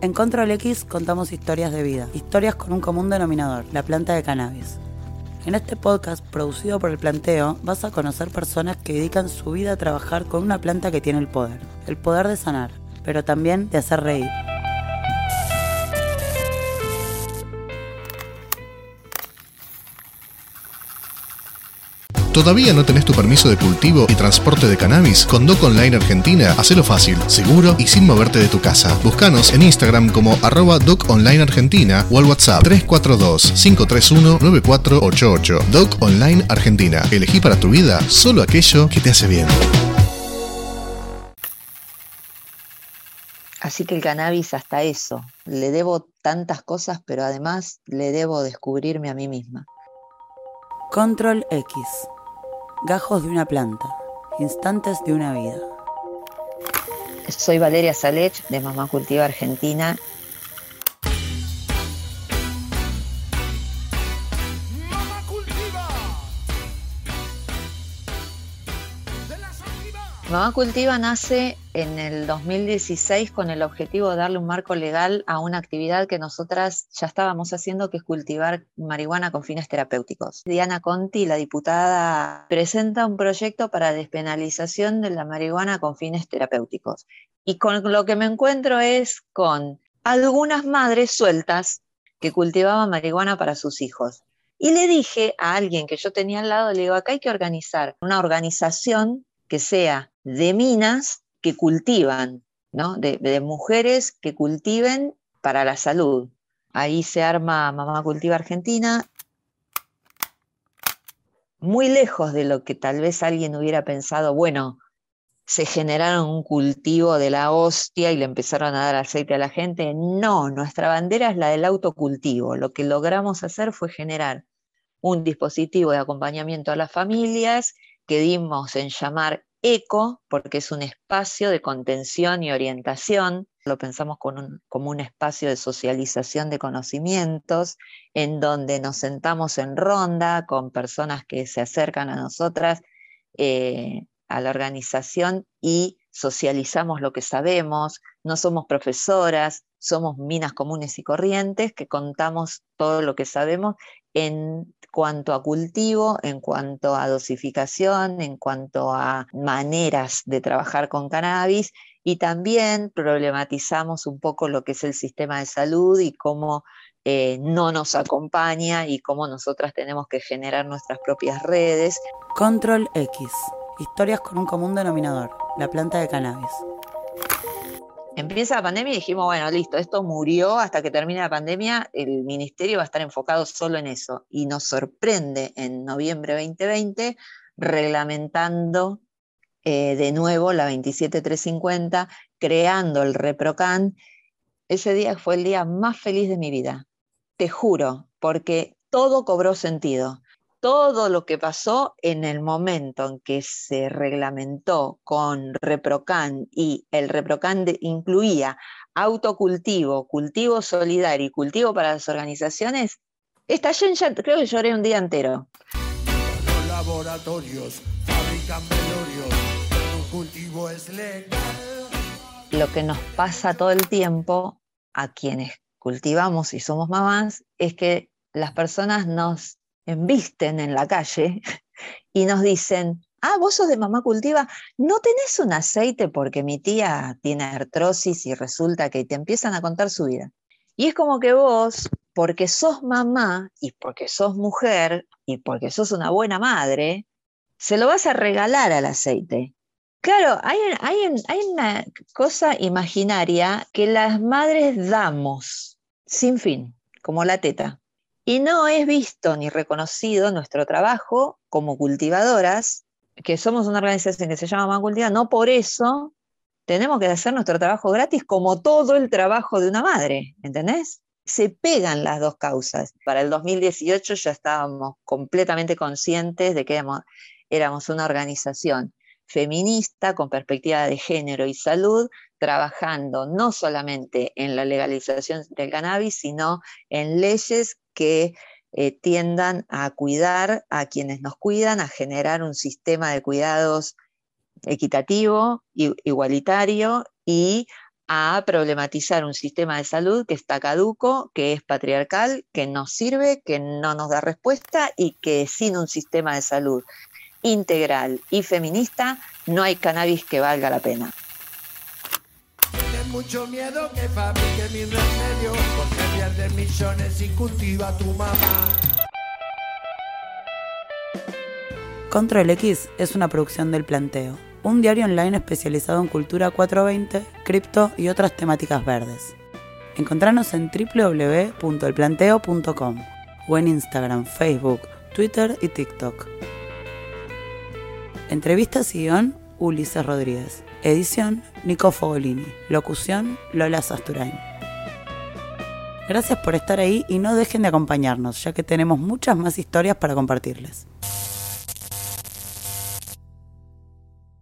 En Control X contamos historias de vida, historias con un común denominador, la planta de cannabis. En este podcast, producido por el planteo, vas a conocer personas que dedican su vida a trabajar con una planta que tiene el poder, el poder de sanar, pero también de hacer reír. ¿Todavía no tenés tu permiso de cultivo y transporte de cannabis? Con Doc Online Argentina, hacelo fácil, seguro y sin moverte de tu casa. Búscanos en Instagram como arroba Doc Online Argentina o al WhatsApp 342-531-9488. Doc Online Argentina. Elegí para tu vida solo aquello que te hace bien. Así que el cannabis hasta eso. Le debo tantas cosas, pero además le debo descubrirme a mí misma. Control X. Gajos de una planta. Instantes de una vida. Soy Valeria Salech de Mamá Cultiva Argentina. Mamá Cultiva nace en el 2016 con el objetivo de darle un marco legal a una actividad que nosotras ya estábamos haciendo, que es cultivar marihuana con fines terapéuticos. Diana Conti, la diputada, presenta un proyecto para despenalización de la marihuana con fines terapéuticos. Y con lo que me encuentro es con algunas madres sueltas que cultivaban marihuana para sus hijos. Y le dije a alguien que yo tenía al lado, le digo, acá hay que organizar una organización que sea de minas que cultivan, ¿no? de, mujeres que cultiven para la salud. Ahí se arma Mamá Cultiva Argentina, muy lejos de lo que tal vez alguien hubiera pensado, bueno, se generaron un cultivo de la hostia y le empezaron a dar aceite a la gente. No, nuestra bandera es la del autocultivo. Lo que logramos hacer fue generar un dispositivo de acompañamiento a las familias que dimos en llamar ECO, porque es un espacio de contención y orientación, lo pensamos como un, espacio de socialización de conocimientos, en donde nos sentamos en ronda con personas que se acercan a nosotras, eh, a la organización y socializamos lo que sabemos, no somos profesoras, somos minas comunes y corrientes que contamos todo lo que sabemos en cuanto a cultivo, en cuanto a dosificación, en cuanto a maneras de trabajar con cannabis y también problematizamos un poco lo que es el sistema de salud y cómo eh, no nos acompaña y cómo nosotras tenemos que generar nuestras propias redes. Control X. Historias con un común denominador, la planta de cannabis. Empieza la pandemia y dijimos, bueno, listo, esto murió hasta que termine la pandemia, el ministerio va a estar enfocado solo en eso. Y nos sorprende en noviembre 2020 reglamentando eh, de nuevo la 27350, creando el ReproCan. Ese día fue el día más feliz de mi vida, te juro, porque todo cobró sentido todo lo que pasó en el momento en que se reglamentó con ReproCan y el ReproCan incluía autocultivo, cultivo solidario y cultivo para las organizaciones, está ya, creo que lloré un día entero. Los laboratorios fabrican velorios, cultivo es legal. Lo que nos pasa todo el tiempo a quienes cultivamos y somos mamás es que las personas nos embisten en la calle y nos dicen, ah, vos sos de mamá cultiva, no tenés un aceite porque mi tía tiene artrosis y resulta que te empiezan a contar su vida. Y es como que vos, porque sos mamá y porque sos mujer y porque sos una buena madre, se lo vas a regalar al aceite. Claro, hay, una cosa imaginaria que las madres damos sin fin, como la teta. Y no es visto ni reconocido nuestro trabajo como cultivadoras, que somos una organización que se llama Mamá no por eso tenemos que hacer nuestro trabajo gratis como todo el trabajo de una madre, ¿entendés? Se pegan las dos causas. Para el 2018 ya estábamos completamente conscientes de que éramos una organización feminista con perspectiva de género y salud, trabajando no solamente en la legalización del cannabis, sino en leyes que eh, tiendan a cuidar a quienes nos cuidan, a generar un sistema de cuidados equitativo, igualitario y a problematizar un sistema de salud que está caduco, que es patriarcal, que no sirve, que no nos da respuesta y que sin un sistema de salud integral y feminista no hay cannabis que valga la pena. Mucho miedo que fabrique mi remedio, porque pierde millones y cultiva tu mamá. Control X es una producción del Planteo, un diario online especializado en cultura 420, cripto y otras temáticas verdes. Encontranos en www.elplanteo.com o en Instagram, Facebook, Twitter y TikTok. Entrevistas y guion, Ulises Rodríguez. Edición, Nico Fogolini. Locución, Lola Sasturain. Gracias por estar ahí y no dejen de acompañarnos, ya que tenemos muchas más historias para compartirles.